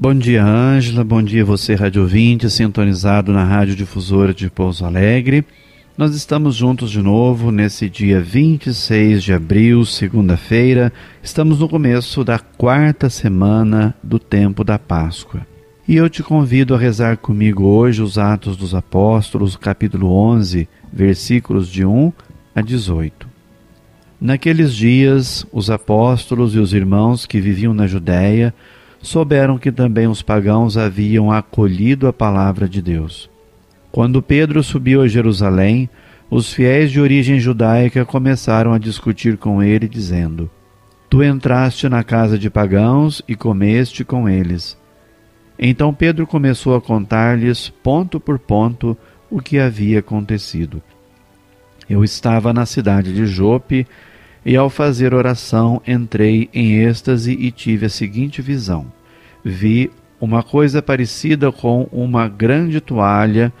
Bom dia, Ângela. Bom dia, você, rádio ouvinte, sintonizado na Rádio Difusora de Pouso Alegre. Nós estamos juntos de novo nesse dia 26 de abril, segunda-feira. Estamos no começo da quarta semana do tempo da Páscoa. E eu te convido a rezar comigo hoje os Atos dos Apóstolos, capítulo 11, versículos de 1 a 18. Naqueles dias, os apóstolos e os irmãos que viviam na Judéia souberam que também os pagãos haviam acolhido a palavra de Deus. Quando Pedro subiu a Jerusalém, os fiéis de origem judaica começaram a discutir com ele, dizendo: Tu entraste na casa de pagãos e comeste com eles. Então Pedro começou a contar-lhes, ponto por ponto, o que havia acontecido. Eu estava na cidade de Jope e, ao fazer oração, entrei em êxtase e tive a seguinte visão vi uma coisa parecida com uma grande toalha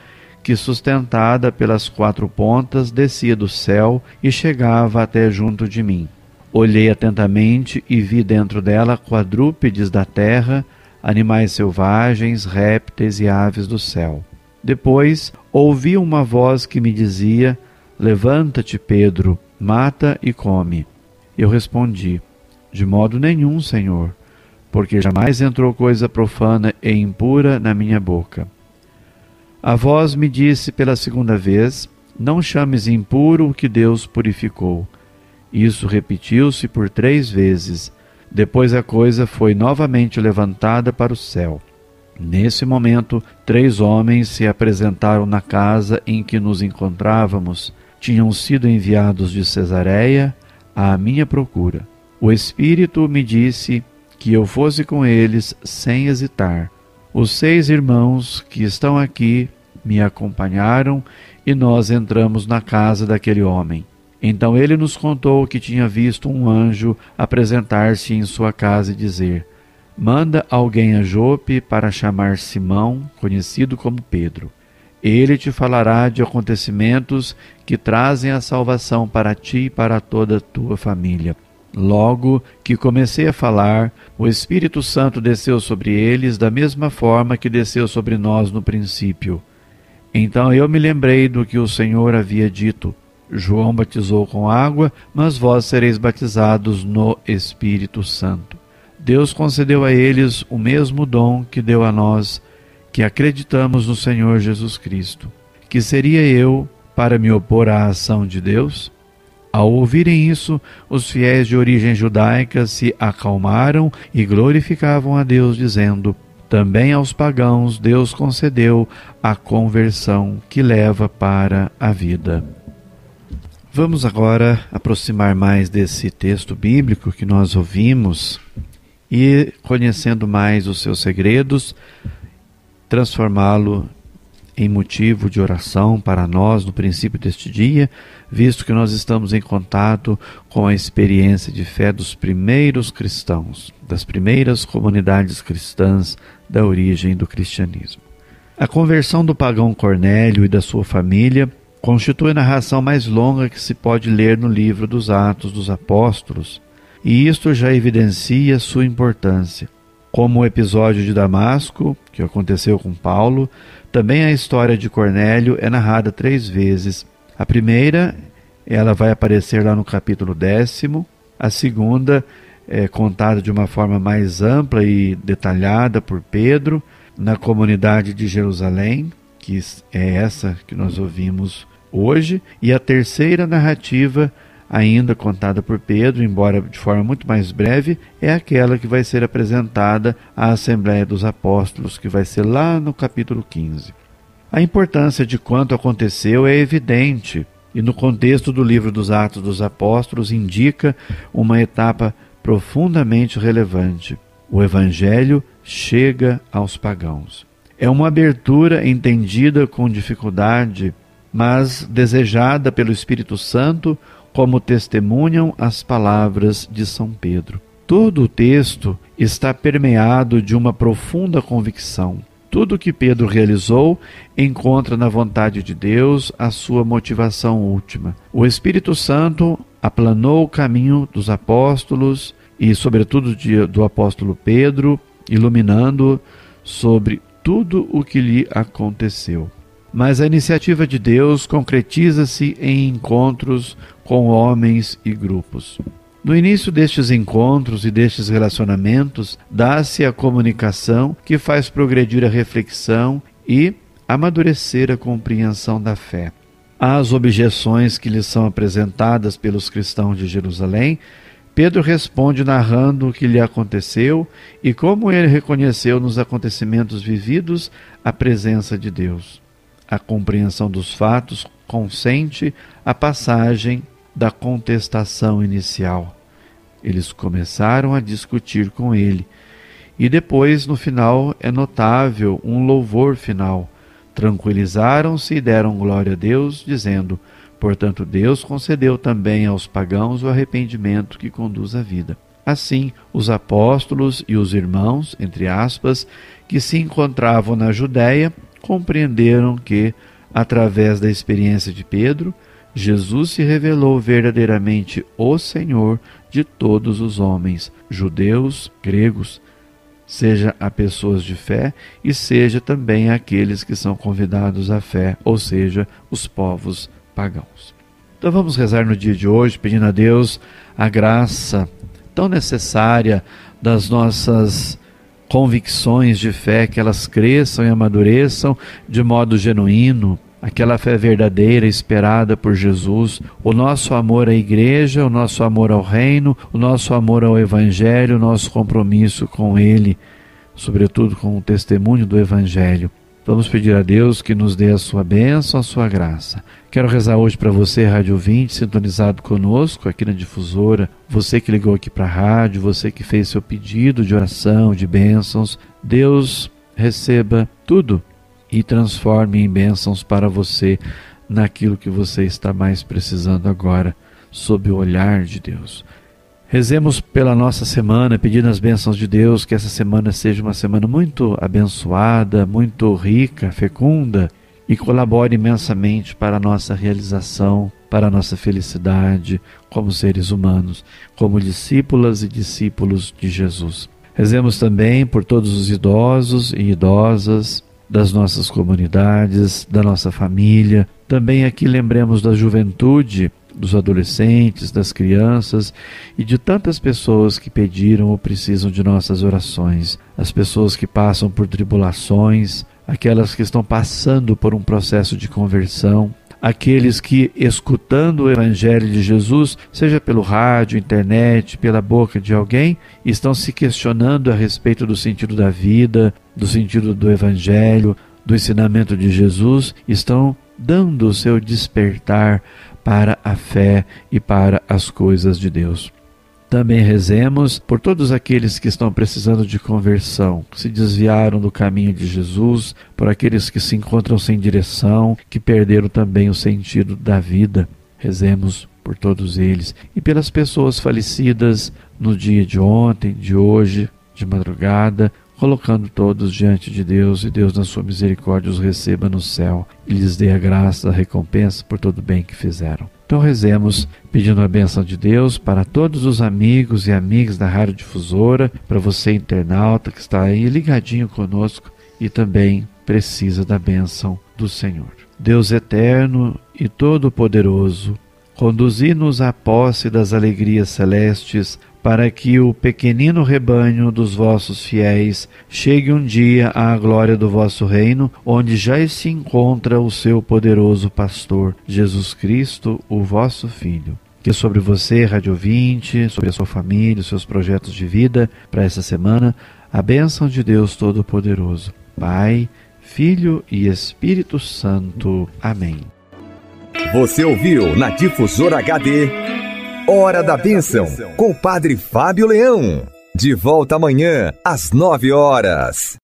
que, sustentada pelas quatro pontas, descia do céu e chegava até junto de mim. Olhei atentamente e vi dentro dela quadrúpedes da terra, animais selvagens, répteis e aves do céu. Depois ouvi uma voz que me dizia: Levanta-te, Pedro, mata e come. Eu respondi: De modo nenhum, Senhor porque jamais entrou coisa profana e impura na minha boca. A voz me disse pela segunda vez: Não chames impuro o que Deus purificou. Isso repetiu-se por três vezes. Depois a coisa foi novamente levantada para o céu. Nesse momento, três homens se apresentaram na casa em que nos encontrávamos. Tinham sido enviados de Cesareia à minha procura. O Espírito me disse que eu fosse com eles sem hesitar. Os seis irmãos que estão aqui me acompanharam e nós entramos na casa daquele homem. Então ele nos contou que tinha visto um anjo apresentar-se em sua casa e dizer: Manda alguém a Jope para chamar Simão, conhecido como Pedro. Ele te falará de acontecimentos que trazem a salvação para ti e para toda a tua família. Logo que comecei a falar, o Espírito Santo desceu sobre eles da mesma forma que desceu sobre nós no princípio. Então eu me lembrei do que o Senhor havia dito: João batizou com água, mas vós sereis batizados no Espírito Santo. Deus concedeu a eles o mesmo dom que deu a nós, que acreditamos no Senhor Jesus Cristo. Que seria eu para me opor à ação de Deus? Ao ouvirem isso, os fiéis de origem judaica se acalmaram e glorificavam a Deus, dizendo: Também aos pagãos Deus concedeu a conversão que leva para a vida. Vamos agora aproximar mais desse texto bíblico que nós ouvimos e, conhecendo mais os seus segredos, transformá-lo em motivo de oração para nós no princípio deste dia, visto que nós estamos em contato com a experiência de fé dos primeiros cristãos, das primeiras comunidades cristãs da origem do cristianismo. A conversão do pagão Cornélio e da sua família constitui a narração mais longa que se pode ler no livro dos Atos dos Apóstolos, e isto já evidencia sua importância. Como o episódio de Damasco, que aconteceu com Paulo, também a história de Cornélio é narrada três vezes. A primeira, ela vai aparecer lá no capítulo décimo. A segunda é contada de uma forma mais ampla e detalhada por Pedro na comunidade de Jerusalém, que é essa que nós ouvimos hoje. E a terceira narrativa ainda contada por Pedro, embora de forma muito mais breve, é aquela que vai ser apresentada à Assembleia dos Apóstolos, que vai ser lá no capítulo 15. A importância de quanto aconteceu é evidente e, no contexto do livro dos Atos dos Apóstolos, indica uma etapa profundamente relevante. O Evangelho chega aos pagãos. É uma abertura entendida com dificuldade, mas desejada pelo Espírito Santo, como testemunham as palavras de São Pedro. Todo o texto está permeado de uma profunda convicção. Tudo que Pedro realizou encontra na vontade de Deus a sua motivação última. O Espírito Santo aplanou o caminho dos apóstolos e, sobretudo, de, do apóstolo Pedro, iluminando sobre tudo o que lhe aconteceu. Mas a iniciativa de Deus concretiza-se em encontros com homens e grupos. No início destes encontros e destes relacionamentos, dá-se a comunicação que faz progredir a reflexão e amadurecer a compreensão da fé. Às objeções que lhes são apresentadas pelos cristãos de Jerusalém, Pedro responde narrando o que lhe aconteceu e como ele reconheceu nos acontecimentos vividos a presença de Deus. A compreensão dos fatos consente a passagem da contestação inicial. Eles começaram a discutir com ele. E depois, no final, é notável um louvor final. Tranquilizaram-se e deram glória a Deus, dizendo: Portanto, Deus concedeu também aos pagãos o arrependimento que conduz à vida. Assim, os apóstolos e os irmãos, entre aspas, que se encontravam na Judéia, compreenderam que, através da experiência de Pedro, Jesus se revelou verdadeiramente o Senhor de todos os homens, judeus, gregos, seja a pessoas de fé e seja também aqueles que são convidados à fé, ou seja, os povos pagãos. Então vamos rezar no dia de hoje, pedindo a Deus a graça tão necessária das nossas convicções de fé, que elas cresçam e amadureçam de modo genuíno, aquela fé verdadeira esperada por Jesus, o nosso amor à igreja, o nosso amor ao reino, o nosso amor ao evangelho, o nosso compromisso com ele, sobretudo com o testemunho do evangelho. Vamos pedir a Deus que nos dê a sua bênção, a sua graça. Quero rezar hoje para você, Rádio 20, sintonizado conosco aqui na difusora, você que ligou aqui para a rádio, você que fez seu pedido de oração, de bênçãos. Deus receba tudo e transforme em bênçãos para você naquilo que você está mais precisando agora, sob o olhar de Deus. Rezemos pela nossa semana, pedindo as bênçãos de Deus, que essa semana seja uma semana muito abençoada, muito rica, fecunda e colabore imensamente para a nossa realização, para a nossa felicidade como seres humanos, como discípulas e discípulos de Jesus. Rezemos também por todos os idosos e idosas das nossas comunidades, da nossa família. Também aqui lembremos da juventude dos adolescentes, das crianças e de tantas pessoas que pediram ou precisam de nossas orações, as pessoas que passam por tribulações, aquelas que estão passando por um processo de conversão, aqueles que, escutando o Evangelho de Jesus, seja pelo rádio, internet, pela boca de alguém, estão se questionando a respeito do sentido da vida, do sentido do Evangelho, do ensinamento de Jesus, estão dando o seu despertar para a fé e para as coisas de Deus. Também rezemos por todos aqueles que estão precisando de conversão, que se desviaram do caminho de Jesus, por aqueles que se encontram sem direção, que perderam também o sentido da vida. Rezemos por todos eles e pelas pessoas falecidas no dia de ontem, de hoje, de madrugada, colocando todos diante de Deus e Deus, na sua misericórdia, os receba no céu e lhes dê a graça, a recompensa por todo o bem que fizeram. Então rezemos pedindo a bênção de Deus para todos os amigos e amigas da Rádio Difusora, para você internauta que está aí ligadinho conosco e também precisa da bênção do Senhor. Deus eterno e todo-poderoso, conduzi-nos à posse das alegrias celestes para que o pequenino rebanho dos vossos fiéis chegue um dia à glória do vosso reino, onde já se encontra o seu poderoso pastor, Jesus Cristo, o vosso Filho. Que sobre você, Rádio 20, sobre a sua família, os seus projetos de vida para essa semana, a bênção de Deus Todo-Poderoso, Pai, Filho e Espírito Santo. Amém. Você ouviu na Difusora HD Hora da Bênção, com o Padre Fábio Leão. De volta amanhã, às nove horas.